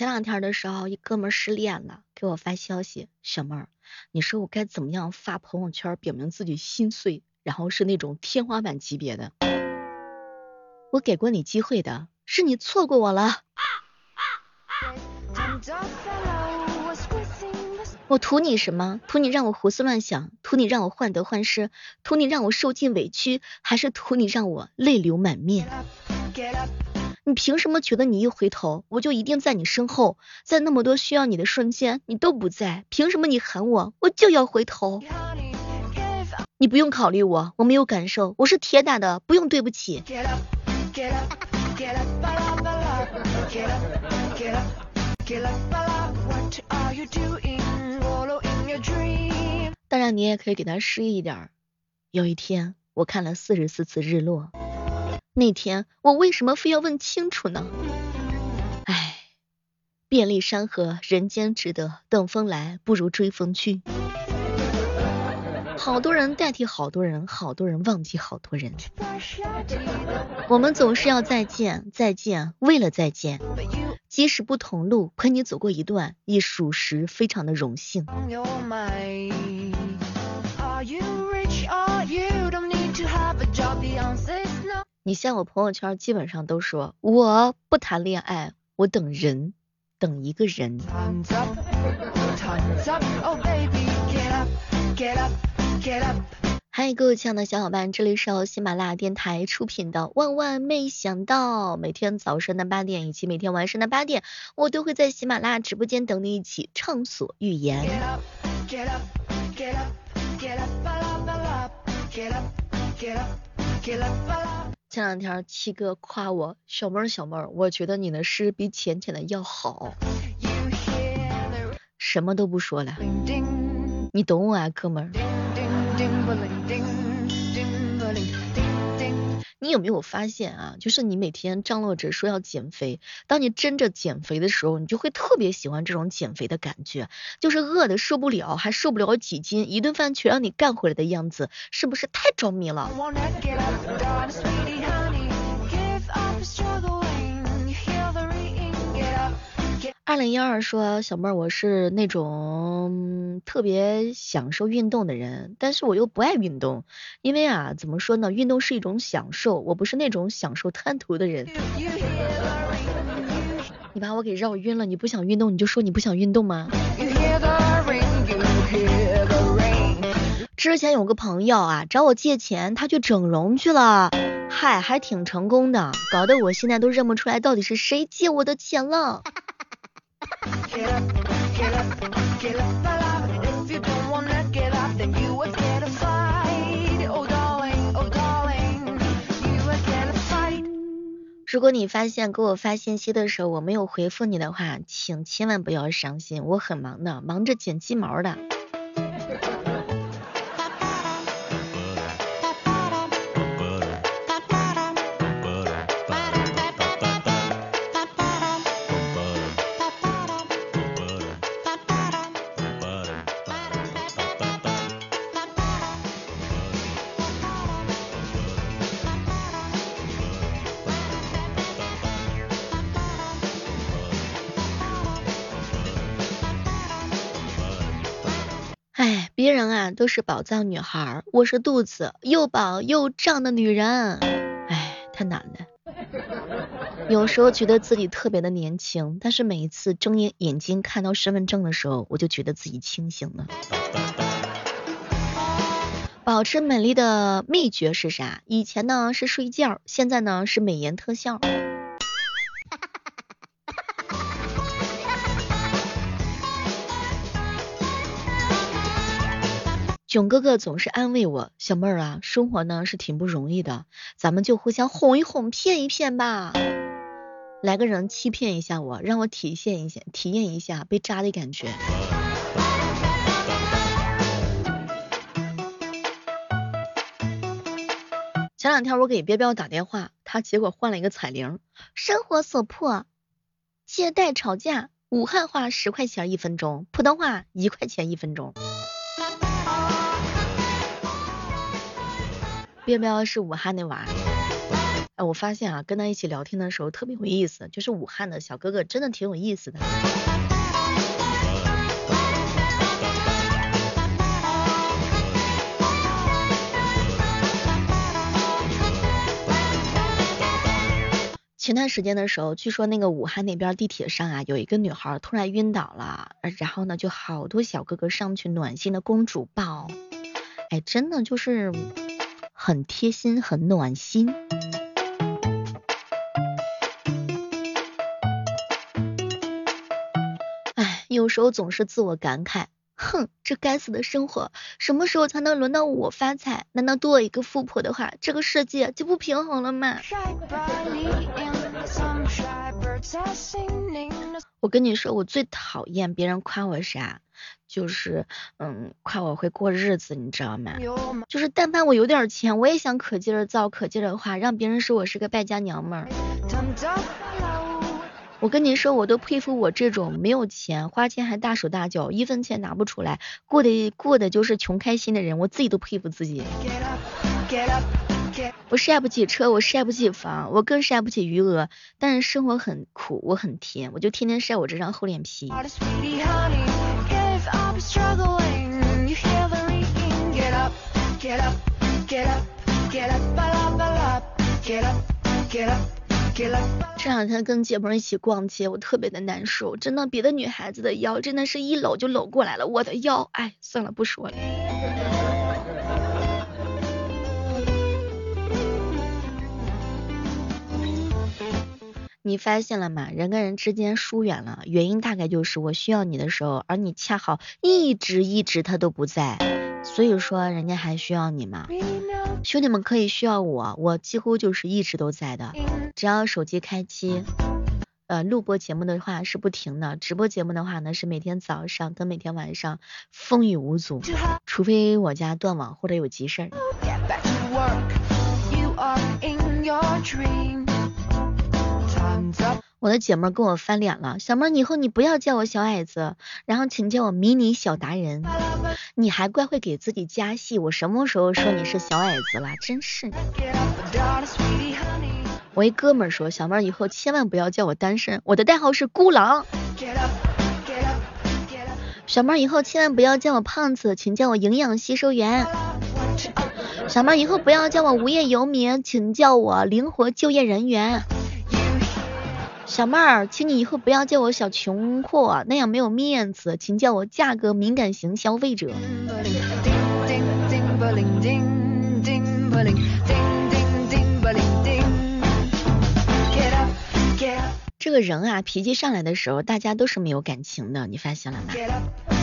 前两天的时候，一哥们失恋了，给我发消息，小妹儿，你说我该怎么样发朋友圈表明自己心碎，然后是那种天花板级别的？我给过你机会的，是你错过我了。我图你什么？图你让我胡思乱想，图你让我患得患失，图你让我受尽委屈，还是图你让我泪流满面？你凭什么觉得你一回头，我就一定在你身后？在那么多需要你的瞬间，你都不在，凭什么你喊我，我就要回头？你不用考虑我，我没有感受，我是铁打的，不用对不起。当然，你也可以给他诗意一点。有一天，我看了四十四次日落。那天，我为什么非要问清楚呢？唉，遍历山河，人间值得。等风来，不如追风去。好多人代替好多人，好多人忘记好多人。我们总是要再见，再见，为了再见。即使不同路，陪你走过一段，亦属实非常的荣幸。你像我朋友圈基本上都说我不谈恋爱，我等人，等一个人。嗨，各位亲爱的小伙伴，这里是由喜马拉雅电台出品的《万万没想到》。每天早上的八点以及每天晚上的八点，我都会在喜马拉雅直播间等你一起畅所欲言。前两天七哥夸我，小妹儿小妹儿，我觉得你的诗比浅浅的要好。什么都不说了，你懂我啊，哥们儿。你有没有发现啊？就是你每天张罗着说要减肥，当你真着减肥的时候，你就会特别喜欢这种减肥的感觉，就是饿的受不了，还瘦不了几斤，一顿饭全让你干回来的样子，是不是太着迷了？二零一二说，小妹儿，我是那种特别享受运动的人，但是我又不爱运动，因为啊，怎么说呢，运动是一种享受，我不是那种享受贪图的人。你把我给绕晕了，你不想运动，你就说你不想运动吗？之前有个朋友啊，找我借钱，他去整容去了，嗨，还挺成功的，搞得我现在都认不出来到底是谁借我的钱了。如果你发现给我发信息的时候我没有回复你的话，请千万不要伤心，我很忙的，忙着剪鸡毛的。哎别人啊都是宝藏女孩，我是肚子又饱又胀的女人，哎，太难了。有时候觉得自己特别的年轻，但是每一次睁眼眼睛看到身份证的时候，我就觉得自己清醒了。保持美丽的秘诀是啥？以前呢是睡觉，现在呢是美颜特效。囧哥哥总是安慰我，小妹儿啊，生活呢是挺不容易的，咱们就互相哄一哄，骗一骗吧。来个人欺骗一下我，让我体现一下，体验一下被渣的感觉。前两天我给彪彪打电话，他结果换了一个彩铃。生活所迫，借贷吵架，武汉话十块钱一分钟，普通话一块钱一分钟。彪彪是武汉的娃，哎，我发现啊，跟他一起聊天的时候特别有意思，就是武汉的小哥哥真的挺有意思的。前段时间的时候，据说那个武汉那边地铁上啊，有一个女孩突然晕倒了，然后呢，就好多小哥哥上去暖心的公主抱，哎，真的就是很贴心，很暖心。哎，有时候总是自我感慨。哼，这该死的生活，什么时候才能轮到我发财？难道多一个富婆的话，这个世界就不平衡了吗？我跟你说，我最讨厌别人夸我啥，就是嗯，夸我会过日子，你知道吗？就是但凡我有点钱，我也想可劲儿造，可劲儿的话，让别人说我是个败家娘们儿。我跟你说，我都佩服我这种没有钱，花钱还大手大脚，一分钱拿不出来，过得过的就是穷开心的人，我自己都佩服自己。我晒不起车，我晒不起房，我更晒不起余额，但是生活很苦，我很甜，我就天天晒我这张厚脸皮。这两天跟姐妹一起逛街，我特别的难受，真的，别的女孩子的腰真的是一搂就搂过来了，我的腰，哎，算了，不说了。你发现了吗？人跟人之间疏远了，原因大概就是我需要你的时候，而你恰好一直一直他都不在，所以说人家还需要你吗？兄弟们可以需要我，我几乎就是一直都在的。只要手机开机，呃，录播节目的话是不停的，直播节目的话呢是每天早上跟每天晚上风雨无阻，除非我家断网或者有急事儿。我的姐妹跟我翻脸了，小妹儿以后你不要叫我小矮子，然后请叫我迷你小达人。你还怪会给自己加戏，我什么时候说你是小矮子了？真是。我一哥们儿说，小妹儿以后千万不要叫我单身，我的代号是孤狼。小妹儿以后千万不要叫我胖子，请叫我营养吸收员。小妹儿以后不要叫我无业游民，请叫我灵活就业人员。小妹儿，请你以后不要叫我小穷货，那样没有面子，请叫我价格敏感型消费者。这个人啊，脾气上来的时候，大家都是没有感情的，你发现了吗？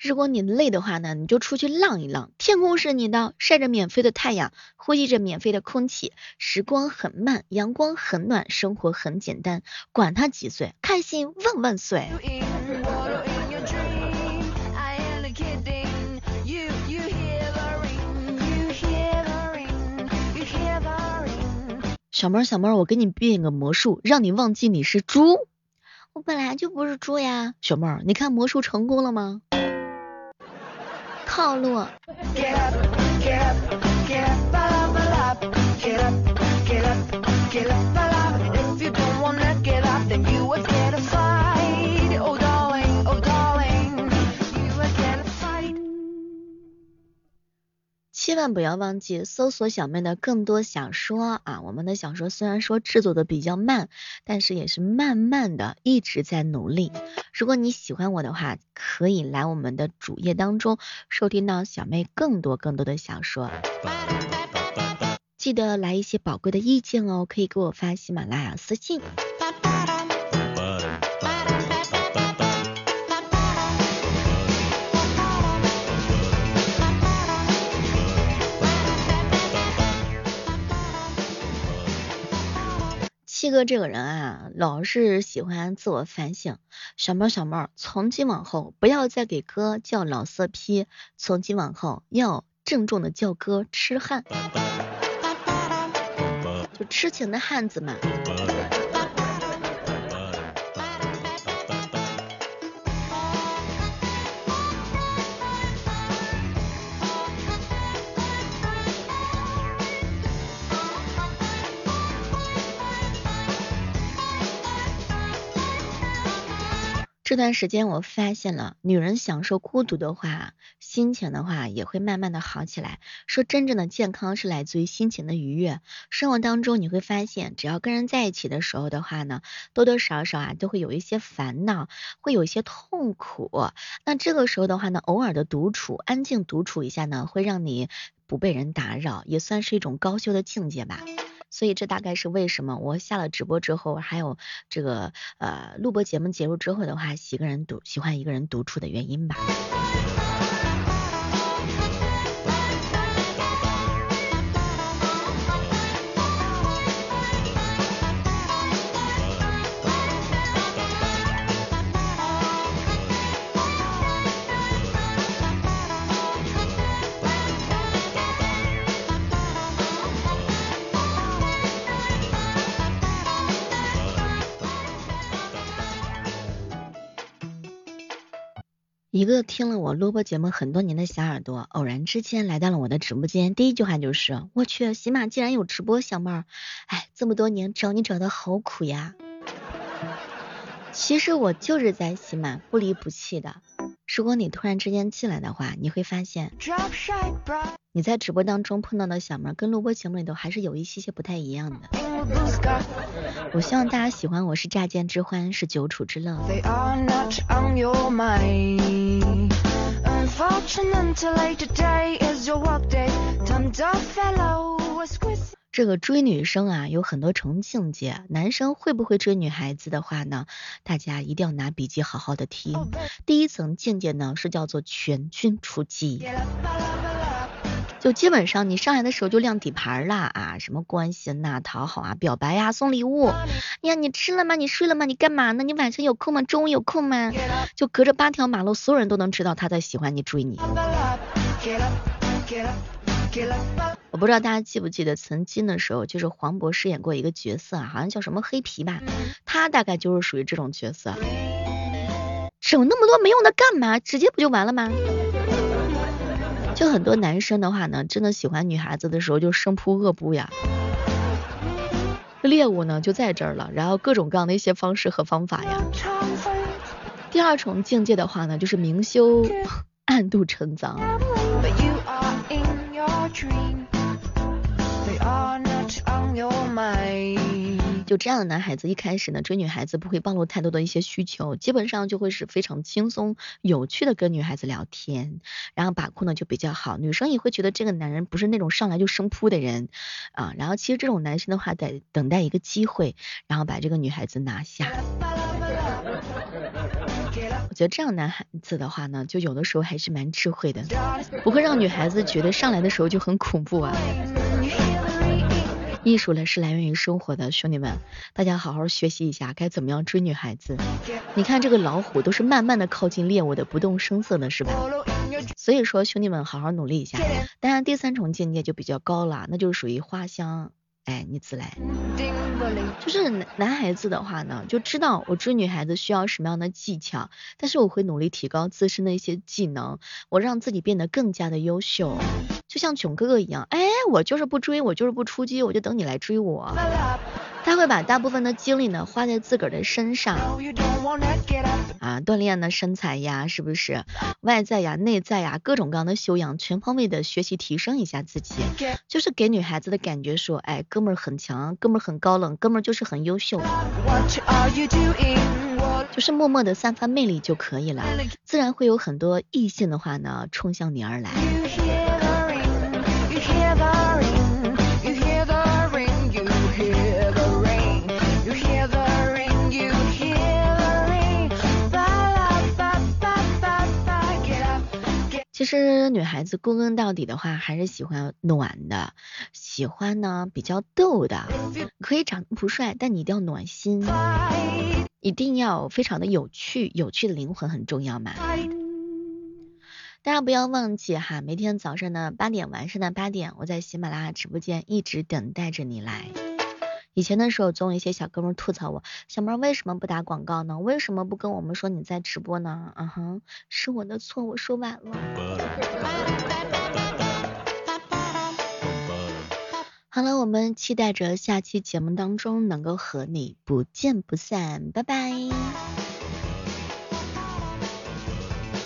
如果你累的话呢，你就出去浪一浪，天空是你的，晒着免费的太阳，呼吸着免费的空气，时光很慢，阳光很暖，生活很简单，管他几岁，开心万万岁。小妹儿，小妹儿，我给你变个魔术，让你忘记你是猪。我本来就不是猪呀，小妹儿，你看魔术成功了吗？套路。千万不要忘记搜索小妹的更多小说啊！我们的小说虽然说制作的比较慢，但是也是慢慢的一直在努力。如果你喜欢我的话，可以来我们的主页当中收听到小妹更多更多的小说。记得来一些宝贵的意见哦，可以给我发喜马拉雅私信。七哥这个人啊，老是喜欢自我反省。小猫小猫，从今往后不要再给哥叫老色批，从今往后要郑重的叫哥痴汉，就痴情的汉子嘛。这段时间我发现了，女人享受孤独的话，心情的话也会慢慢的好起来。说真正的健康是来自于心情的愉悦。生活当中你会发现，只要跟人在一起的时候的话呢，多多少少啊都会有一些烦恼，会有一些痛苦。那这个时候的话呢，偶尔的独处，安静独处一下呢，会让你不被人打扰，也算是一种高修的境界吧。所以这大概是为什么我下了直播之后，还有这个呃录播节目结束之后的话，喜个人独喜欢一个人独处的原因吧。一个听了我录播节目很多年的小耳朵，偶然之间来到了我的直播间，第一句话就是：“我去，喜马竟然有直播，小妹儿，哎，这么多年找你找的好苦呀。”其实我就是在喜马不离不弃的。如果你突然之间进来的话，你会发现你在直播当中碰到的小妹跟录播节目里头还是有一些些不太一样的。我希望大家喜欢，我是乍见之欢，是久处之乐。这个追女生啊，有很多重境界。男生会不会追女孩子的话呢？大家一定要拿笔记好好的听。第一层境界呢，是叫做全军出击，就基本上你上来的时候就亮底牌啦啊，什么关心呐、讨好啊、表白呀、送礼物。呀，你吃了吗？你睡了吗？你干嘛呢？你晚上有空吗？中午有空吗？就隔着八条马路，所有人都能知道他在喜欢你、追你。我不知道大家记不记得，曾经的时候，就是黄渤饰演过一个角色，好像叫什么黑皮吧，他大概就是属于这种角色。整那么多没用的干嘛？直接不就完了吗？就很多男生的话呢，真的喜欢女孩子的时候就生扑恶扑呀，猎物呢就在这儿了，然后各种各样的一些方式和方法呀。第二重境界的话呢，就是明修暗度陈仓。就这样的男孩子，一开始呢追女孩子不会暴露太多的一些需求，基本上就会是非常轻松有趣的跟女孩子聊天，然后把控呢就比较好，女生也会觉得这个男人不是那种上来就生扑的人啊，然后其实这种男生的话得等待一个机会，然后把这个女孩子拿下。我觉得这样男孩子的话呢，就有的时候还是蛮智慧的，不会让女孩子觉得上来的时候就很恐怖啊。艺术呢是来源于生活的，兄弟们，大家好好学习一下该怎么样追女孩子。你看这个老虎都是慢慢的靠近猎物的，不动声色的是吧？所以说兄弟们好好努力一下。当然第三重境界就比较高了，那就是属于花香。哎，你自来，就是男男孩子的话呢，就知道我追女孩子需要什么样的技巧，但是我会努力提高自身的一些技能，我让自己变得更加的优秀，就像囧哥哥一样，哎，我就是不追，我就是不出击，我就等你来追我。他会把大部分的精力呢花在自个儿的身上，啊，锻炼的身材呀，是不是？外在呀、内在呀，各种各样的修养，全方位的学习提升一下自己，就是给女孩子的感觉说，哎，哥们儿很强，哥们儿很高冷，哥们儿就是很优秀，就是默默的散发魅力就可以了，自然会有很多异性的话呢冲向你而来。其实女孩子归根到底的话，还是喜欢暖的，喜欢呢比较逗的，可以长得不帅，但你一定要暖心，一定要非常的有趣，有趣的灵魂很重要嘛。大家不要忘记哈，每天早上的八点，晚上的八点，我在喜马拉雅直播间一直等待着你来。以前的时候，总有一些小哥们吐槽我，小妹为什么不打广告呢？为什么不跟我们说你在直播呢？嗯哼，是我的错，我说晚了。好了，我们期待着下期节目当中能够和你不见不散，拜拜。